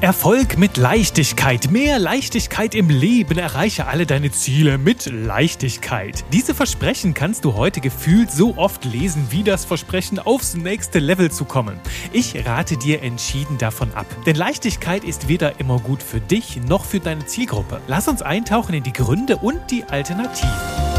Erfolg mit Leichtigkeit. Mehr Leichtigkeit im Leben. Erreiche alle deine Ziele mit Leichtigkeit. Diese Versprechen kannst du heute gefühlt so oft lesen wie das Versprechen, aufs nächste Level zu kommen. Ich rate dir entschieden davon ab. Denn Leichtigkeit ist weder immer gut für dich noch für deine Zielgruppe. Lass uns eintauchen in die Gründe und die Alternativen.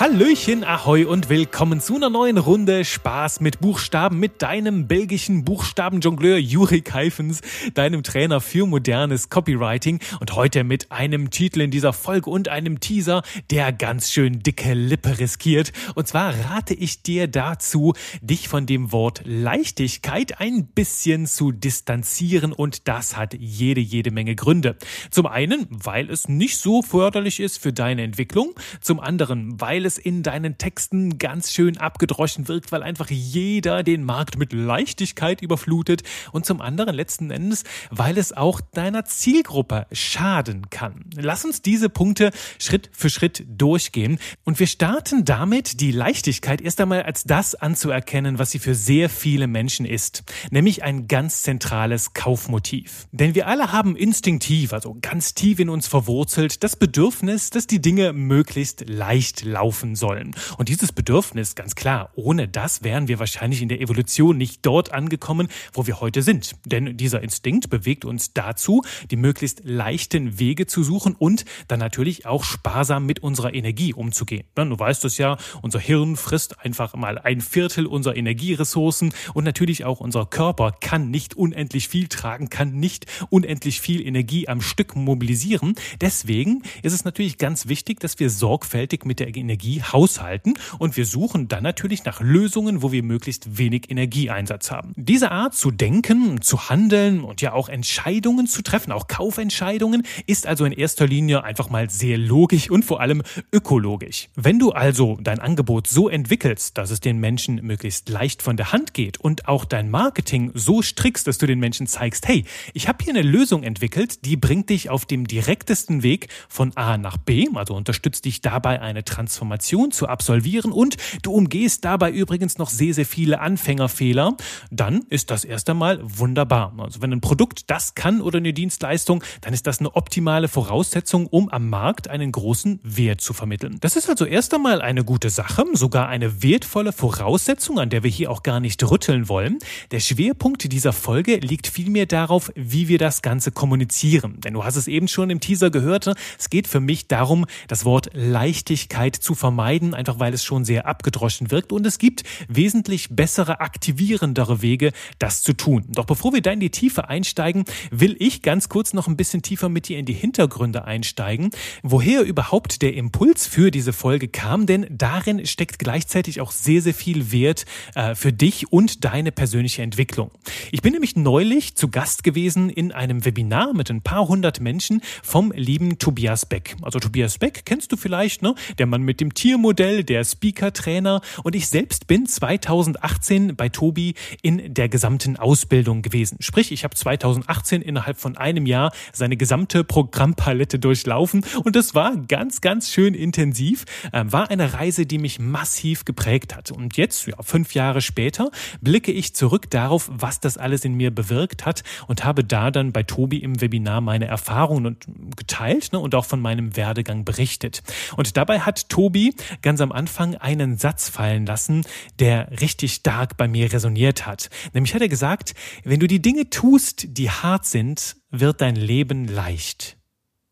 Hallöchen, Ahoi und willkommen zu einer neuen Runde Spaß mit Buchstaben mit deinem belgischen Buchstabenjongleur Juri Keifens, deinem Trainer für modernes Copywriting und heute mit einem Titel in dieser Folge und einem Teaser, der ganz schön dicke Lippe riskiert. Und zwar rate ich dir dazu, dich von dem Wort Leichtigkeit ein bisschen zu distanzieren und das hat jede, jede Menge Gründe. Zum einen, weil es nicht so förderlich ist für deine Entwicklung, zum anderen, weil es in deinen Texten ganz schön abgedroschen wirkt, weil einfach jeder den Markt mit Leichtigkeit überflutet und zum anderen letzten Endes, weil es auch deiner Zielgruppe schaden kann. Lass uns diese Punkte Schritt für Schritt durchgehen und wir starten damit, die Leichtigkeit erst einmal als das anzuerkennen, was sie für sehr viele Menschen ist, nämlich ein ganz zentrales Kaufmotiv. Denn wir alle haben instinktiv, also ganz tief in uns verwurzelt, das Bedürfnis, dass die Dinge möglichst leicht laufen laufen sollen. Und dieses Bedürfnis, ganz klar, ohne das wären wir wahrscheinlich in der Evolution nicht dort angekommen, wo wir heute sind. Denn dieser Instinkt bewegt uns dazu, die möglichst leichten Wege zu suchen und dann natürlich auch sparsam mit unserer Energie umzugehen. Du weißt es ja, unser Hirn frisst einfach mal ein Viertel unserer Energieressourcen und natürlich auch unser Körper kann nicht unendlich viel tragen, kann nicht unendlich viel Energie am Stück mobilisieren. Deswegen ist es natürlich ganz wichtig, dass wir sorgfältig mit der Energie Energie haushalten und wir suchen dann natürlich nach Lösungen, wo wir möglichst wenig Energieeinsatz haben. Diese Art zu denken, zu handeln und ja auch Entscheidungen zu treffen, auch Kaufentscheidungen, ist also in erster Linie einfach mal sehr logisch und vor allem ökologisch. Wenn du also dein Angebot so entwickelst, dass es den Menschen möglichst leicht von der Hand geht und auch dein Marketing so strickst, dass du den Menschen zeigst, hey, ich habe hier eine Lösung entwickelt, die bringt dich auf dem direktesten Weg von A nach B, also unterstützt dich dabei eine Transformation Transformation zu absolvieren und du umgehst dabei übrigens noch sehr, sehr viele Anfängerfehler, dann ist das erst einmal wunderbar. Also wenn ein Produkt das kann oder eine Dienstleistung, dann ist das eine optimale Voraussetzung, um am Markt einen großen Wert zu vermitteln. Das ist also erst einmal eine gute Sache, sogar eine wertvolle Voraussetzung, an der wir hier auch gar nicht rütteln wollen. Der Schwerpunkt dieser Folge liegt vielmehr darauf, wie wir das Ganze kommunizieren. Denn du hast es eben schon im Teaser gehört, es geht für mich darum, das Wort Leichtigkeit zu vermitteln vermeiden, einfach weil es schon sehr abgedroschen wirkt und es gibt wesentlich bessere, aktivierendere Wege, das zu tun. Doch bevor wir da in die Tiefe einsteigen, will ich ganz kurz noch ein bisschen tiefer mit dir in die Hintergründe einsteigen, woher überhaupt der Impuls für diese Folge kam, denn darin steckt gleichzeitig auch sehr, sehr viel Wert äh, für dich und deine persönliche Entwicklung. Ich bin nämlich neulich zu Gast gewesen in einem Webinar mit ein paar hundert Menschen vom lieben Tobias Beck. Also Tobias Beck kennst du vielleicht, ne? Der Mann mit dem Tiermodell, der Speaker-Trainer und ich selbst bin 2018 bei Tobi in der gesamten Ausbildung gewesen. Sprich, ich habe 2018 innerhalb von einem Jahr seine gesamte Programmpalette durchlaufen und das war ganz, ganz schön intensiv. Ähm, war eine Reise, die mich massiv geprägt hat. Und jetzt, ja, fünf Jahre später, blicke ich zurück darauf, was das alles in mir bewirkt hat und habe da dann bei Tobi im Webinar meine Erfahrungen geteilt ne, und auch von meinem Werdegang berichtet. Und dabei hat Tobi ganz am Anfang einen Satz fallen lassen, der richtig stark bei mir resoniert hat. Nämlich hat er gesagt, wenn du die Dinge tust, die hart sind, wird dein Leben leicht.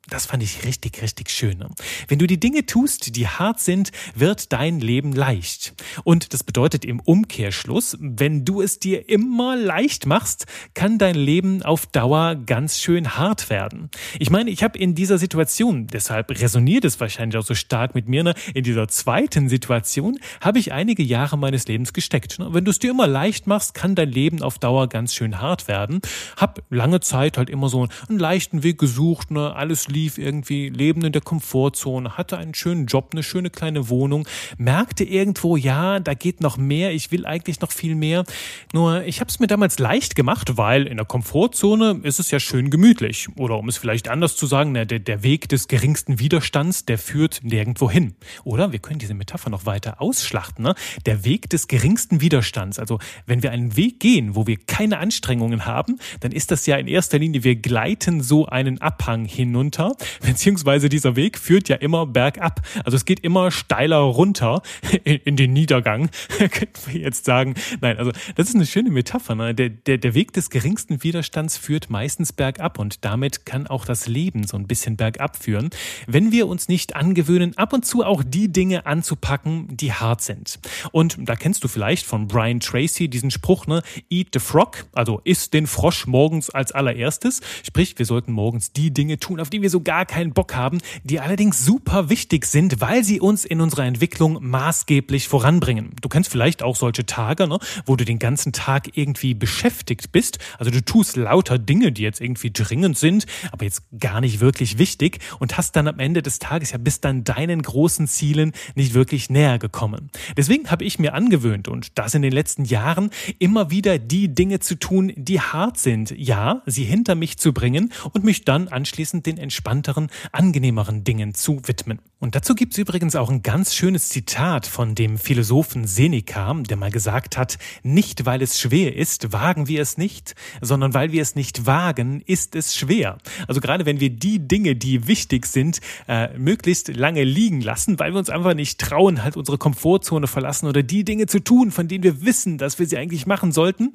Das fand ich richtig, richtig schön. Ne? Wenn du die Dinge tust, die hart sind, wird dein Leben leicht. Und das bedeutet im Umkehrschluss, wenn du es dir immer leicht machst, kann dein Leben auf Dauer ganz schön hart werden. Ich meine, ich habe in dieser Situation, deshalb resoniert es wahrscheinlich auch so stark mit mir, ne? in dieser zweiten Situation habe ich einige Jahre meines Lebens gesteckt. Ne? Wenn du es dir immer leicht machst, kann dein Leben auf Dauer ganz schön hart werden. Hab lange Zeit halt immer so einen leichten Weg gesucht, ne? alles lief irgendwie, Leben in der Komfortzone, hatte einen schönen Job, eine schöne kleine Wohnung, merkte irgendwo, ja, da geht noch mehr, ich will eigentlich noch viel mehr. Nur ich habe es mir damals leicht gemacht, weil in der Komfortzone ist es ja schön gemütlich. Oder um es vielleicht anders zu sagen, der, der Weg des geringsten Widerstands, der führt nirgendwo hin. Oder wir können diese Metapher noch weiter ausschlachten. Ne? Der Weg des geringsten Widerstands. Also wenn wir einen Weg gehen, wo wir keine Anstrengungen haben, dann ist das ja in erster Linie, wir gleiten so einen Abhang hinunter, beziehungsweise dieser Weg führt ja immer bergab. Also es geht immer steiler runter in, in den Niedergang, könnten wir jetzt sagen. Nein, also das ist eine schöne Metapher. Ne? Der, der, der Weg des geringsten Widerstands führt meistens bergab und damit kann auch das Leben so ein bisschen bergab führen, wenn wir uns nicht angewöhnen, ab und zu auch die Dinge anzupacken, die hart sind. Und da kennst du vielleicht von Brian Tracy diesen Spruch, ne? Eat the frog, also isst den Frosch morgens als allererstes. Sprich, wir sollten morgens die Dinge tun, auf die wir so gar keinen Bock haben, die allerdings super wichtig sind, weil sie uns in unserer Entwicklung maßgeblich voranbringen. Du kennst vielleicht auch solche Tage, ne, wo du den ganzen Tag irgendwie beschäftigt bist. Also du tust lauter Dinge, die jetzt irgendwie dringend sind, aber jetzt gar nicht wirklich wichtig und hast dann am Ende des Tages ja bis dann deinen großen Zielen nicht wirklich näher gekommen. Deswegen habe ich mir angewöhnt und das in den letzten Jahren immer wieder die Dinge zu tun, die hart sind. Ja, sie hinter mich zu bringen und mich dann anschließend den entspannteren, angenehmeren Dingen zu widmen. Und dazu gibt's übrigens auch ein ganz schönes Zitat von dem Philosophen Seneca, der mal gesagt hat, nicht weil es schwer ist, wagen wir es nicht, sondern weil wir es nicht wagen, ist es schwer. Also gerade wenn wir die Dinge, die wichtig sind, äh, möglichst lange liegen lassen, weil wir uns einfach nicht trauen, halt unsere Komfortzone verlassen oder die Dinge zu tun, von denen wir wissen, dass wir sie eigentlich machen sollten,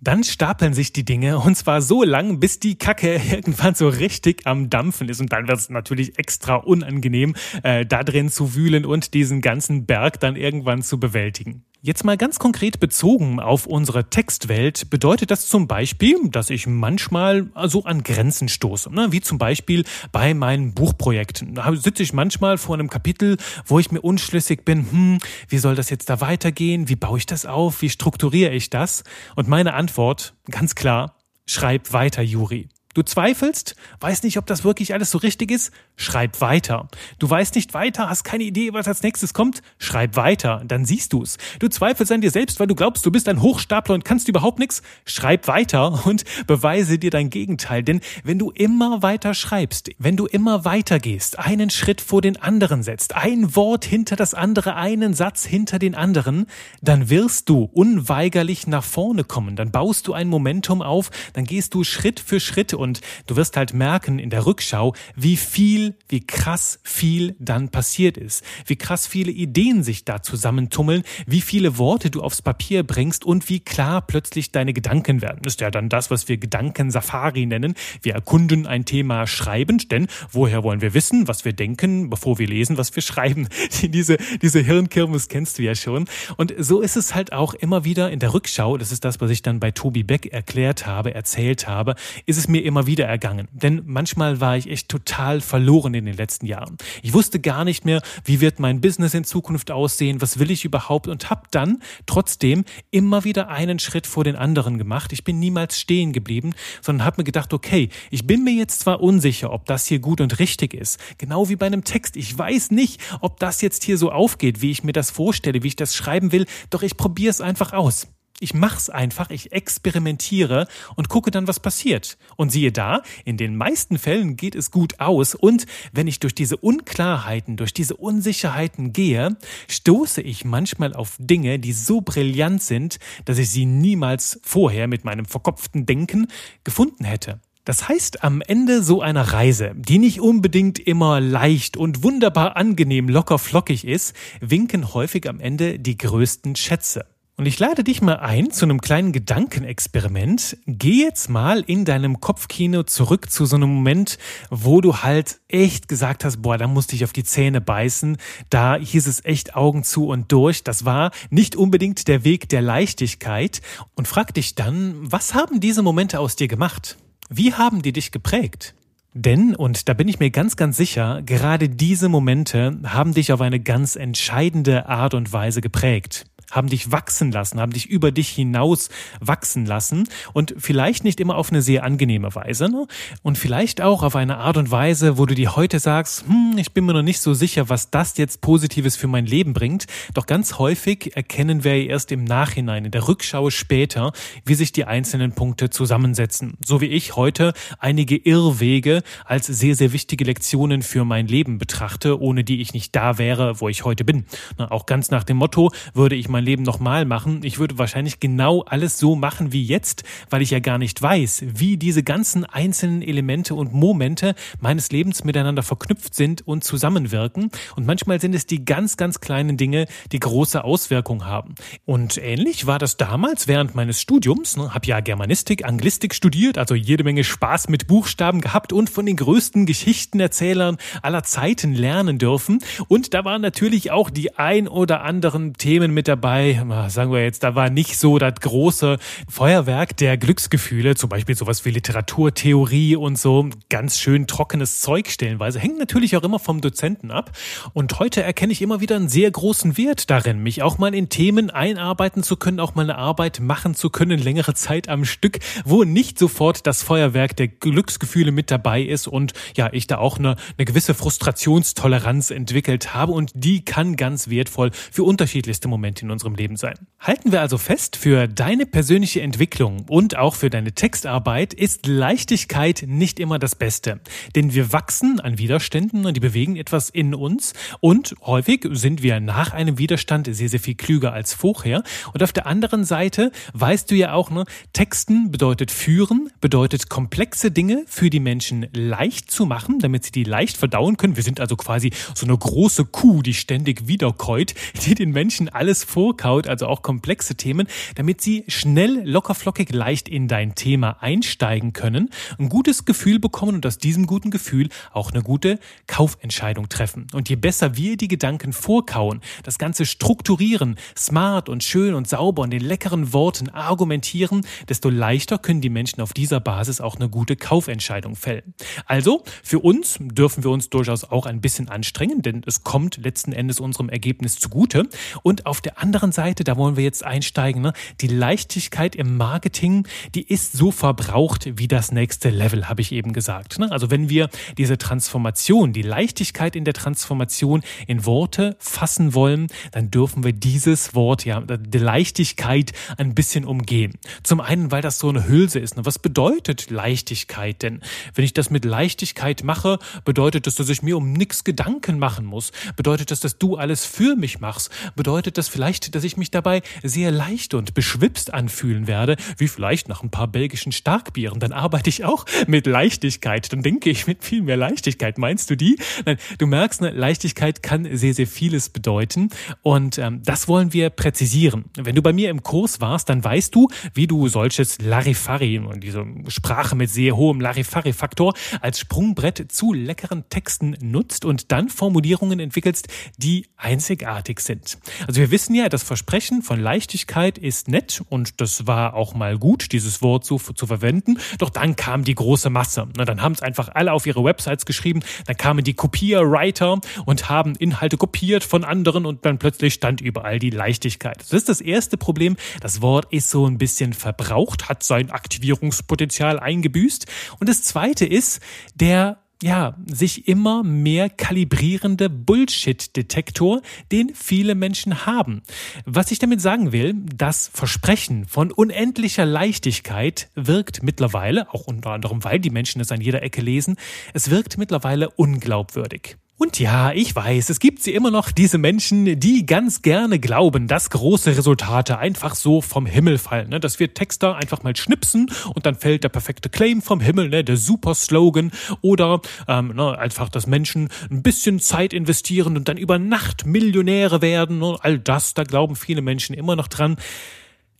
dann stapeln sich die Dinge und zwar so lang, bis die Kacke irgendwann so richtig am Dampfen ist. Und dann wird es natürlich extra unangenehm, äh, da drin zu wühlen und diesen ganzen Berg dann irgendwann zu bewältigen. Jetzt mal ganz konkret bezogen auf unsere Textwelt bedeutet das zum Beispiel, dass ich manchmal so an Grenzen stoße, ne? wie zum Beispiel bei meinen Buchprojekten. Da sitze ich manchmal vor einem Kapitel, wo ich mir unschlüssig bin, hm, wie soll das jetzt da weitergehen? Wie baue ich das auf? Wie strukturiere ich das? Und meine Antwort, ganz klar, schreib weiter, Juri. Du zweifelst, weißt nicht, ob das wirklich alles so richtig ist? Schreib weiter. Du weißt nicht weiter, hast keine Idee, was als nächstes kommt? Schreib weiter, dann siehst du's. Du zweifelst an dir selbst, weil du glaubst, du bist ein Hochstapler und kannst überhaupt nichts? Schreib weiter und beweise dir dein Gegenteil. Denn wenn du immer weiter schreibst, wenn du immer weiter gehst, einen Schritt vor den anderen setzt, ein Wort hinter das andere, einen Satz hinter den anderen, dann wirst du unweigerlich nach vorne kommen. Dann baust du ein Momentum auf, dann gehst du Schritt für Schritt und du wirst halt merken in der Rückschau, wie viel, wie krass viel dann passiert ist, wie krass viele Ideen sich da zusammentummeln, wie viele Worte du aufs Papier bringst und wie klar plötzlich deine Gedanken werden. Das ist ja dann das, was wir Gedankensafari nennen. Wir erkunden ein Thema schreibend, denn woher wollen wir wissen, was wir denken, bevor wir lesen, was wir schreiben? diese, diese Hirnkirmes kennst du ja schon. Und so ist es halt auch immer wieder in der Rückschau, das ist das, was ich dann bei Tobi Beck erklärt habe, erzählt habe, ist es mir immer wieder ergangen. Denn manchmal war ich echt total verloren in den letzten Jahren. Ich wusste gar nicht mehr, wie wird mein Business in Zukunft aussehen, was will ich überhaupt und habe dann trotzdem immer wieder einen Schritt vor den anderen gemacht. Ich bin niemals stehen geblieben, sondern habe mir gedacht, okay, ich bin mir jetzt zwar unsicher, ob das hier gut und richtig ist, genau wie bei einem Text. Ich weiß nicht, ob das jetzt hier so aufgeht, wie ich mir das vorstelle, wie ich das schreiben will, doch ich probiere es einfach aus. Ich mach's einfach, ich experimentiere und gucke dann, was passiert. Und siehe da, in den meisten Fällen geht es gut aus und wenn ich durch diese Unklarheiten, durch diese Unsicherheiten gehe, stoße ich manchmal auf Dinge, die so brillant sind, dass ich sie niemals vorher mit meinem verkopften Denken gefunden hätte. Das heißt, am Ende so einer Reise, die nicht unbedingt immer leicht und wunderbar angenehm locker flockig ist, winken häufig am Ende die größten Schätze. Und ich lade dich mal ein zu einem kleinen Gedankenexperiment. Geh jetzt mal in deinem Kopfkino zurück zu so einem Moment, wo du halt echt gesagt hast, boah, da musste ich auf die Zähne beißen. Da hieß es echt Augen zu und durch. Das war nicht unbedingt der Weg der Leichtigkeit. Und frag dich dann, was haben diese Momente aus dir gemacht? Wie haben die dich geprägt? Denn, und da bin ich mir ganz, ganz sicher, gerade diese Momente haben dich auf eine ganz entscheidende Art und Weise geprägt. Haben dich wachsen lassen, haben dich über dich hinaus wachsen lassen und vielleicht nicht immer auf eine sehr angenehme Weise ne? und vielleicht auch auf eine Art und Weise, wo du dir heute sagst, hm, ich bin mir noch nicht so sicher, was das jetzt Positives für mein Leben bringt. Doch ganz häufig erkennen wir erst im Nachhinein, in der Rückschau später, wie sich die einzelnen Punkte zusammensetzen. So wie ich heute einige Irrwege als sehr, sehr wichtige Lektionen für mein Leben betrachte, ohne die ich nicht da wäre, wo ich heute bin. Auch ganz nach dem Motto, würde ich mein Leben nochmal machen, ich würde wahrscheinlich genau alles so machen wie jetzt, weil ich ja gar nicht weiß, wie diese ganzen einzelnen Elemente und Momente meines Lebens miteinander verknüpft sind und zusammenwirken. Und manchmal sind es die ganz, ganz kleinen Dinge, die große Auswirkungen haben. Und ähnlich war das damals während meines Studiums. Ne, hab ja Germanistik, Anglistik studiert, also jede Menge Spaß mit Buchstaben gehabt und von den größten Geschichtenerzählern aller Zeiten lernen dürfen. Und da waren natürlich auch die ein oder anderen Themen mit dabei. Sagen wir jetzt, da war nicht so das große Feuerwerk der Glücksgefühle, zum Beispiel sowas wie Literaturtheorie und so. Ganz schön trockenes Zeug stellenweise. Hängt natürlich auch immer vom Dozenten ab. Und heute erkenne ich immer wieder einen sehr großen Wert darin, mich auch mal in Themen einarbeiten zu können, auch mal eine Arbeit machen zu können, längere Zeit am Stück, wo nicht sofort das Feuerwerk der Glücksgefühle mit dabei ist und ja, ich da auch eine, eine gewisse Frustrationstoleranz entwickelt habe und die kann ganz wertvoll für unterschiedlichste Momente in unserem Leben sein. Halten wir also fest, für deine persönliche Entwicklung und auch für deine Textarbeit ist Leichtigkeit nicht immer das Beste. Denn wir wachsen an Widerständen und die bewegen etwas in uns und häufig sind wir nach einem Widerstand sehr, sehr viel klüger als vorher. Und auf der anderen Seite weißt du ja auch, ne, Texten bedeutet führen, bedeutet komplexe Dinge für die Menschen leicht zu machen, damit sie die leicht verdauen können. Wir sind also quasi so eine große Kuh, die ständig wiederkäut, die den Menschen alles vorkaut, also auch komplexe Themen, damit sie schnell, lockerflockig, leicht in dein Thema einsteigen können, ein gutes Gefühl bekommen und aus diesem guten Gefühl auch eine gute Kaufentscheidung treffen. Und je besser wir die Gedanken vorkauen, das Ganze strukturieren, smart und schön und sauber und in leckeren Worten argumentieren, desto leichter können die Menschen auf dieser Basis auch eine gute Kaufentscheidung fällen. Also, für uns dürfen wir uns durchaus auch ein bisschen anstrengen, denn es kommt letzten Endes unserem Ergebnis zugute. Und auf der anderen Seite, da wollen wir jetzt einsteigen, ne? die Leichtigkeit im Marketing, die ist so verbraucht wie das nächste Level, habe ich eben gesagt. Ne? Also wenn wir diese Transformation, die Leichtigkeit in der Transformation in Worte fassen wollen, dann dürfen wir dieses Wort, ja, die Leichtigkeit ein bisschen umgehen. Zum einen, weil das so eine Hülse ist. Ne? Was bedeutet Leichtigkeit denn? Wenn ich das mit Leichtigkeit mache, bedeutet das, dass ich mir um nichts Gedanken machen muss. Bedeutet das, dass du alles für mich machst? Bedeutet das vielleicht, dass ich mich dabei sehr leicht und beschwipst anfühlen werde, wie vielleicht nach ein paar belgischen Starkbieren? Dann arbeite ich auch mit Leichtigkeit. Dann denke ich mit viel mehr Leichtigkeit. Meinst du die? Nein, du merkst, ne, Leichtigkeit kann sehr, sehr vieles bedeuten. Und ähm, das wollen wir präzisieren. Wenn du bei mir im Kurs warst, dann weißt du, wie du solches Larifari diese Sprache mit sehr hohem Larifari-Faktor als Sprungbrett zu leckeren Texten nutzt und dann Formulierungen entwickelst, die einzigartig sind. Also wir wissen ja, das Versprechen von Leichtigkeit ist nett und das war auch mal gut, dieses Wort so zu verwenden. Doch dann kam die große Masse. Na, dann haben es einfach alle auf ihre Websites geschrieben. Dann kamen die Kopierwriter und haben Inhalte kopiert von anderen und dann plötzlich stand überall die Leichtigkeit. Das ist das erste Problem. Das Wort ist so ein bisschen verbraucht, hat sein Aktivierungspotenzial eingebüßt. Und das zweite ist, der ja, sich immer mehr kalibrierende Bullshit-Detektor, den viele Menschen haben. Was ich damit sagen will, das Versprechen von unendlicher Leichtigkeit wirkt mittlerweile, auch unter anderem, weil die Menschen es an jeder Ecke lesen, es wirkt mittlerweile unglaubwürdig. Und ja, ich weiß, es gibt sie immer noch, diese Menschen, die ganz gerne glauben, dass große Resultate einfach so vom Himmel fallen. Ne? Dass wir Texter einfach mal schnipsen und dann fällt der perfekte Claim vom Himmel, ne? der super Slogan. Oder ähm, ne, einfach, dass Menschen ein bisschen Zeit investieren und dann über Nacht Millionäre werden. Ne? All das, da glauben viele Menschen immer noch dran.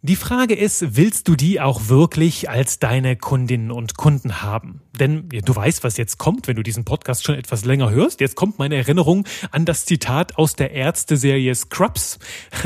Die Frage ist, willst du die auch wirklich als deine Kundinnen und Kunden haben? Denn ja, du weißt, was jetzt kommt, wenn du diesen Podcast schon etwas länger hörst. Jetzt kommt meine Erinnerung an das Zitat aus der Ärzte-Serie Scrubs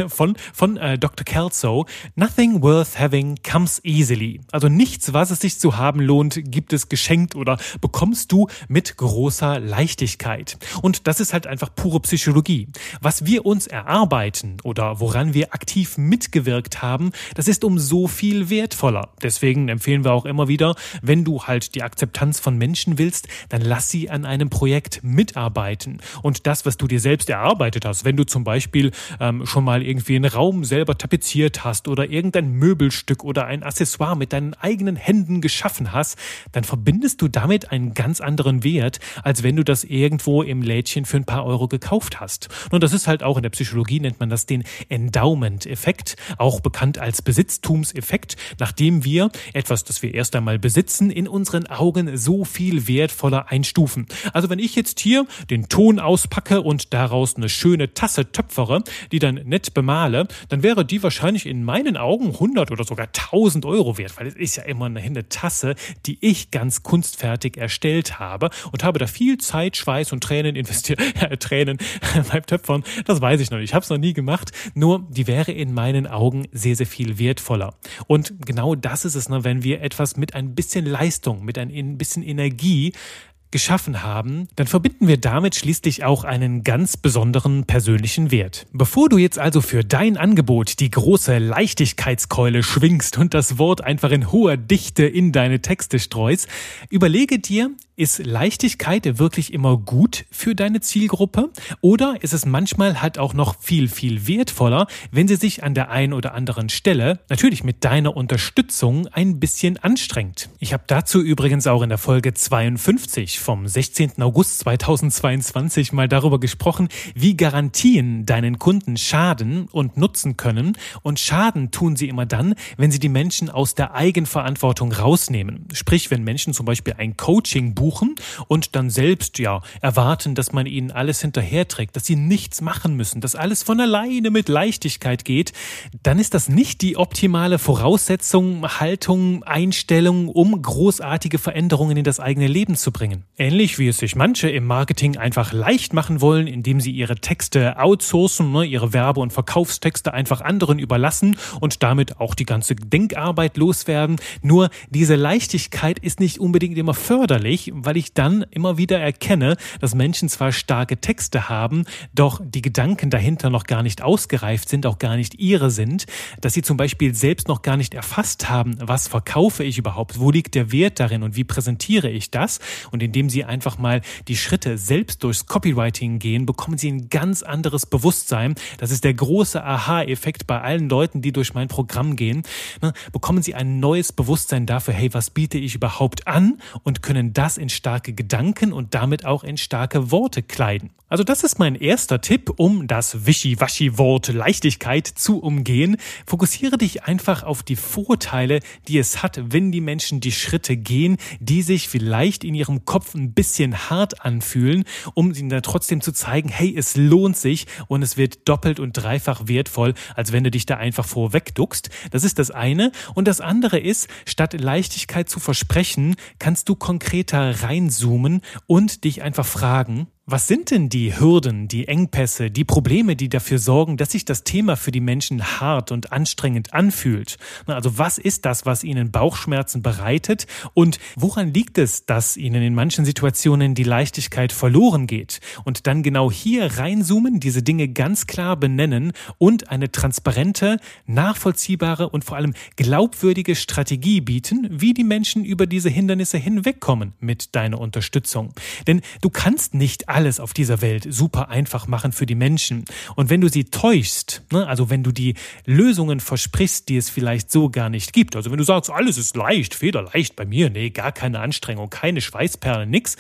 von, von äh, Dr. Kelso. Nothing worth having comes easily. Also nichts, was es sich zu haben lohnt, gibt es geschenkt oder bekommst du mit großer Leichtigkeit. Und das ist halt einfach pure Psychologie. Was wir uns erarbeiten oder woran wir aktiv mitgewirkt haben, das ist um so viel wertvoller. Deswegen empfehlen wir auch immer wieder, wenn du halt die Akzeptanz von Menschen willst, dann lass sie an einem Projekt mitarbeiten. Und das, was du dir selbst erarbeitet hast, wenn du zum Beispiel ähm, schon mal irgendwie einen Raum selber tapeziert hast oder irgendein Möbelstück oder ein Accessoire mit deinen eigenen Händen geschaffen hast, dann verbindest du damit einen ganz anderen Wert, als wenn du das irgendwo im Lädchen für ein paar Euro gekauft hast. Und das ist halt auch in der Psychologie nennt man das den Endowment-Effekt, auch bekannt als Besitztumseffekt, nachdem wir etwas, das wir erst einmal besitzen, in unseren Augen so viel wertvoller einstufen. Also wenn ich jetzt hier den Ton auspacke und daraus eine schöne Tasse töpfere, die dann nett bemale, dann wäre die wahrscheinlich in meinen Augen 100 oder sogar 1000 Euro wert, weil es ist ja immer eine Tasse, die ich ganz kunstfertig erstellt habe und habe da viel Zeit, Schweiß und Tränen investiert, äh, Tränen beim Töpfern, das weiß ich noch nicht, ich habe es noch nie gemacht, nur die wäre in meinen Augen sehr, sehr viel wertvoller. Und genau das ist es, ne, wenn wir etwas mit ein bisschen Leistung, mit ein bisschen Energie geschaffen haben, dann verbinden wir damit schließlich auch einen ganz besonderen persönlichen Wert. Bevor du jetzt also für dein Angebot die große Leichtigkeitskeule schwingst und das Wort einfach in hoher Dichte in deine Texte streust, überlege dir, ist Leichtigkeit wirklich immer gut für deine Zielgruppe? Oder ist es manchmal halt auch noch viel, viel wertvoller, wenn sie sich an der einen oder anderen Stelle, natürlich mit deiner Unterstützung, ein bisschen anstrengt? Ich habe dazu übrigens auch in der Folge 52 vom 16. August 2022 mal darüber gesprochen, wie Garantien deinen Kunden schaden und nutzen können. Und Schaden tun sie immer dann, wenn sie die Menschen aus der Eigenverantwortung rausnehmen. Sprich, wenn Menschen zum Beispiel ein Coaching buchen und dann selbst ja erwarten, dass man ihnen alles hinterherträgt, dass sie nichts machen müssen, dass alles von alleine mit Leichtigkeit geht, dann ist das nicht die optimale Voraussetzung, Haltung, Einstellung, um großartige Veränderungen in das eigene Leben zu bringen. Ähnlich wie es sich manche im Marketing einfach leicht machen wollen, indem sie ihre Texte outsourcen, ne, ihre Werbe- und Verkaufstexte einfach anderen überlassen und damit auch die ganze Denkarbeit loswerden. Nur diese Leichtigkeit ist nicht unbedingt immer förderlich, weil ich dann immer wieder erkenne, dass Menschen zwar starke Texte haben, doch die Gedanken dahinter noch gar nicht ausgereift sind, auch gar nicht ihre sind, dass sie zum Beispiel selbst noch gar nicht erfasst haben, was verkaufe ich überhaupt, wo liegt der Wert darin und wie präsentiere ich das. Und indem sie einfach mal die Schritte selbst durchs Copywriting gehen, bekommen sie ein ganz anderes Bewusstsein. Das ist der große Aha-Effekt bei allen Leuten, die durch mein Programm gehen. Ne, bekommen sie ein neues Bewusstsein dafür, hey, was biete ich überhaupt an und können das in starke Gedanken und damit auch in starke Worte kleiden. Also das ist mein erster Tipp, um das Wischiwaschi-Wort Leichtigkeit zu umgehen. Fokussiere dich einfach auf die Vorteile, die es hat, wenn die Menschen die Schritte gehen, die sich vielleicht in ihrem Kopf ein bisschen hart anfühlen, um ihnen dann trotzdem zu zeigen, hey, es lohnt sich und es wird doppelt und dreifach wertvoll, als wenn du dich da einfach vorwegduckst. Das ist das eine. Und das andere ist, statt Leichtigkeit zu versprechen, kannst du konkreter reinzoomen und dich einfach fragen, was sind denn die Hürden, die Engpässe, die Probleme, die dafür sorgen, dass sich das Thema für die Menschen hart und anstrengend anfühlt? Also was ist das, was ihnen Bauchschmerzen bereitet und woran liegt es, dass ihnen in manchen Situationen die Leichtigkeit verloren geht? Und dann genau hier reinzoomen, diese Dinge ganz klar benennen und eine transparente, nachvollziehbare und vor allem glaubwürdige Strategie bieten, wie die Menschen über diese Hindernisse hinwegkommen mit deiner Unterstützung. Denn du kannst nicht alles auf dieser Welt super einfach machen für die Menschen. Und wenn du sie täuschst, ne, also wenn du die Lösungen versprichst, die es vielleicht so gar nicht gibt, also wenn du sagst, alles ist leicht, federleicht bei mir, nee, gar keine Anstrengung, keine Schweißperlen, nix,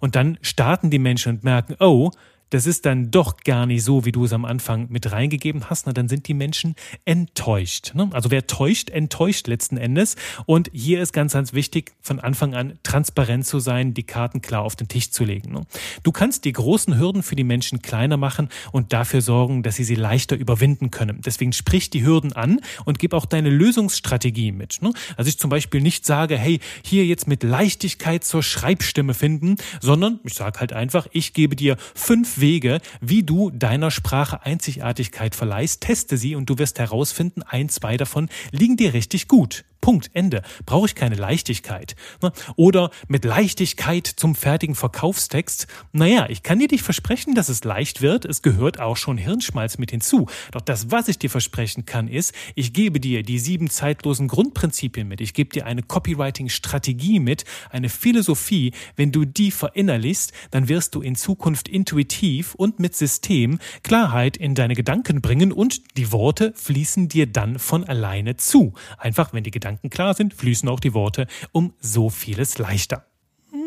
und dann starten die Menschen und merken, oh, das ist dann doch gar nicht so, wie du es am Anfang mit reingegeben hast, na, dann sind die Menschen enttäuscht. Ne? Also wer täuscht, enttäuscht letzten Endes. Und hier ist ganz, ganz wichtig, von Anfang an transparent zu sein, die Karten klar auf den Tisch zu legen. Ne? Du kannst die großen Hürden für die Menschen kleiner machen und dafür sorgen, dass sie sie leichter überwinden können. Deswegen sprich die Hürden an und gib auch deine Lösungsstrategie mit. Ne? Also ich zum Beispiel nicht sage, hey, hier jetzt mit Leichtigkeit zur Schreibstimme finden, sondern ich sage halt einfach, ich gebe dir fünf Wege, wie du deiner Sprache Einzigartigkeit verleihst, teste sie und du wirst herausfinden, ein, zwei davon liegen dir richtig gut. Punkt, Ende. Brauche ich keine Leichtigkeit. Ne? Oder mit Leichtigkeit zum fertigen Verkaufstext. Naja, ich kann dir nicht versprechen, dass es leicht wird. Es gehört auch schon Hirnschmalz mit hinzu. Doch das, was ich dir versprechen kann, ist, ich gebe dir die sieben zeitlosen Grundprinzipien mit. Ich gebe dir eine Copywriting-Strategie mit, eine Philosophie. Wenn du die verinnerlichst, dann wirst du in Zukunft intuitiv und mit System Klarheit in deine Gedanken bringen und die Worte fließen dir dann von alleine zu. Einfach, wenn die Gedanken Gedanken klar sind, fließen auch die Worte um so vieles leichter.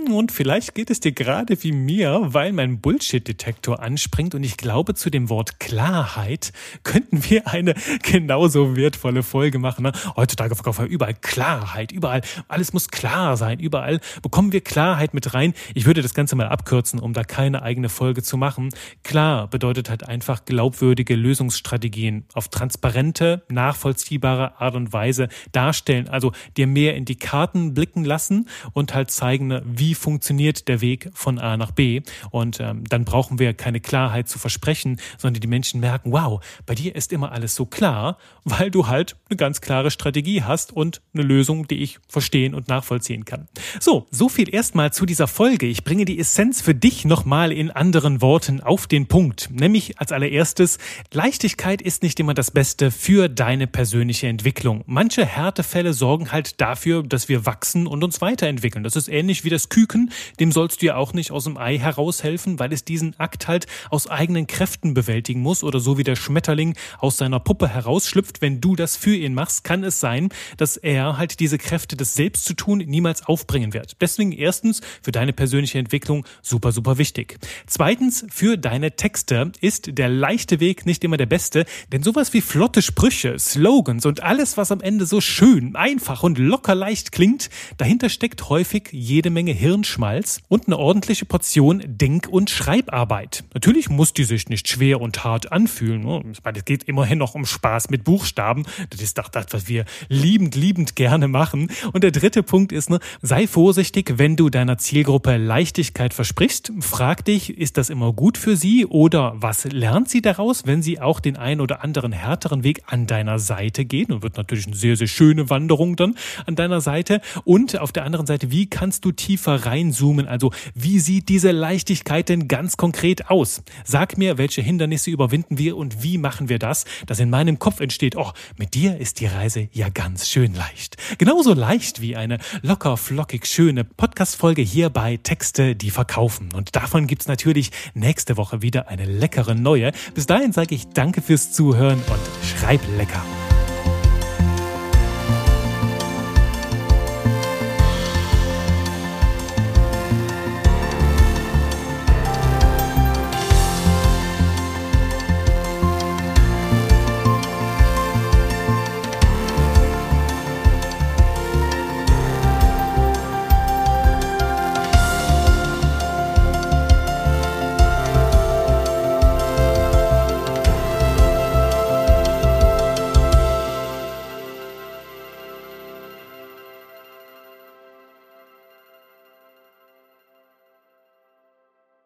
Und vielleicht geht es dir gerade wie mir, weil mein Bullshit-Detektor anspringt und ich glaube, zu dem Wort Klarheit könnten wir eine genauso wertvolle Folge machen. Ne? Heutzutage verkaufen wir überall Klarheit, überall, alles muss klar sein, überall bekommen wir Klarheit mit rein. Ich würde das Ganze mal abkürzen, um da keine eigene Folge zu machen. Klar bedeutet halt einfach glaubwürdige Lösungsstrategien auf transparente, nachvollziehbare Art und Weise darstellen. Also dir mehr in die Karten blicken lassen und halt zeigen, ne, wie wie funktioniert der Weg von A nach B. Und ähm, dann brauchen wir keine Klarheit zu versprechen, sondern die Menschen merken, wow, bei dir ist immer alles so klar, weil du halt eine ganz klare Strategie hast und eine Lösung, die ich verstehen und nachvollziehen kann. So, so viel erstmal zu dieser Folge. Ich bringe die Essenz für dich nochmal in anderen Worten auf den Punkt. Nämlich als allererstes, Leichtigkeit ist nicht immer das Beste für deine persönliche Entwicklung. Manche Härtefälle sorgen halt dafür, dass wir wachsen und uns weiterentwickeln. Das ist ähnlich wie das Küken Küken, dem sollst du ja auch nicht aus dem Ei heraushelfen, weil es diesen Akt halt aus eigenen Kräften bewältigen muss oder so wie der Schmetterling aus seiner Puppe herausschlüpft. Wenn du das für ihn machst, kann es sein, dass er halt diese Kräfte, das selbst zu tun, niemals aufbringen wird. Deswegen erstens für deine persönliche Entwicklung super, super wichtig. Zweitens für deine Texte ist der leichte Weg nicht immer der beste, denn sowas wie flotte Sprüche, Slogans und alles, was am Ende so schön, einfach und locker leicht klingt, dahinter steckt häufig jede Menge Hirn Hirnschmalz und eine ordentliche Portion Denk- und Schreibarbeit. Natürlich muss die sich nicht schwer und hart anfühlen. Es geht immerhin noch um Spaß mit Buchstaben. Das ist doch das, was wir liebend, liebend gerne machen. Und der dritte Punkt ist, ne, sei vorsichtig, wenn du deiner Zielgruppe Leichtigkeit versprichst. Frag dich, ist das immer gut für sie oder was lernt sie daraus, wenn sie auch den einen oder anderen härteren Weg an deiner Seite geht? Und wird natürlich eine sehr, sehr schöne Wanderung dann an deiner Seite. Und auf der anderen Seite, wie kannst du tiefer reinzoomen. Also wie sieht diese Leichtigkeit denn ganz konkret aus? Sag mir, welche Hindernisse überwinden wir und wie machen wir das, dass in meinem Kopf entsteht, oh, mit dir ist die Reise ja ganz schön leicht. Genauso leicht wie eine locker, flockig schöne Podcast-Folge hier bei Texte, die verkaufen. Und davon gibt's natürlich nächste Woche wieder eine leckere neue. Bis dahin sage ich danke fürs Zuhören und schreib lecker.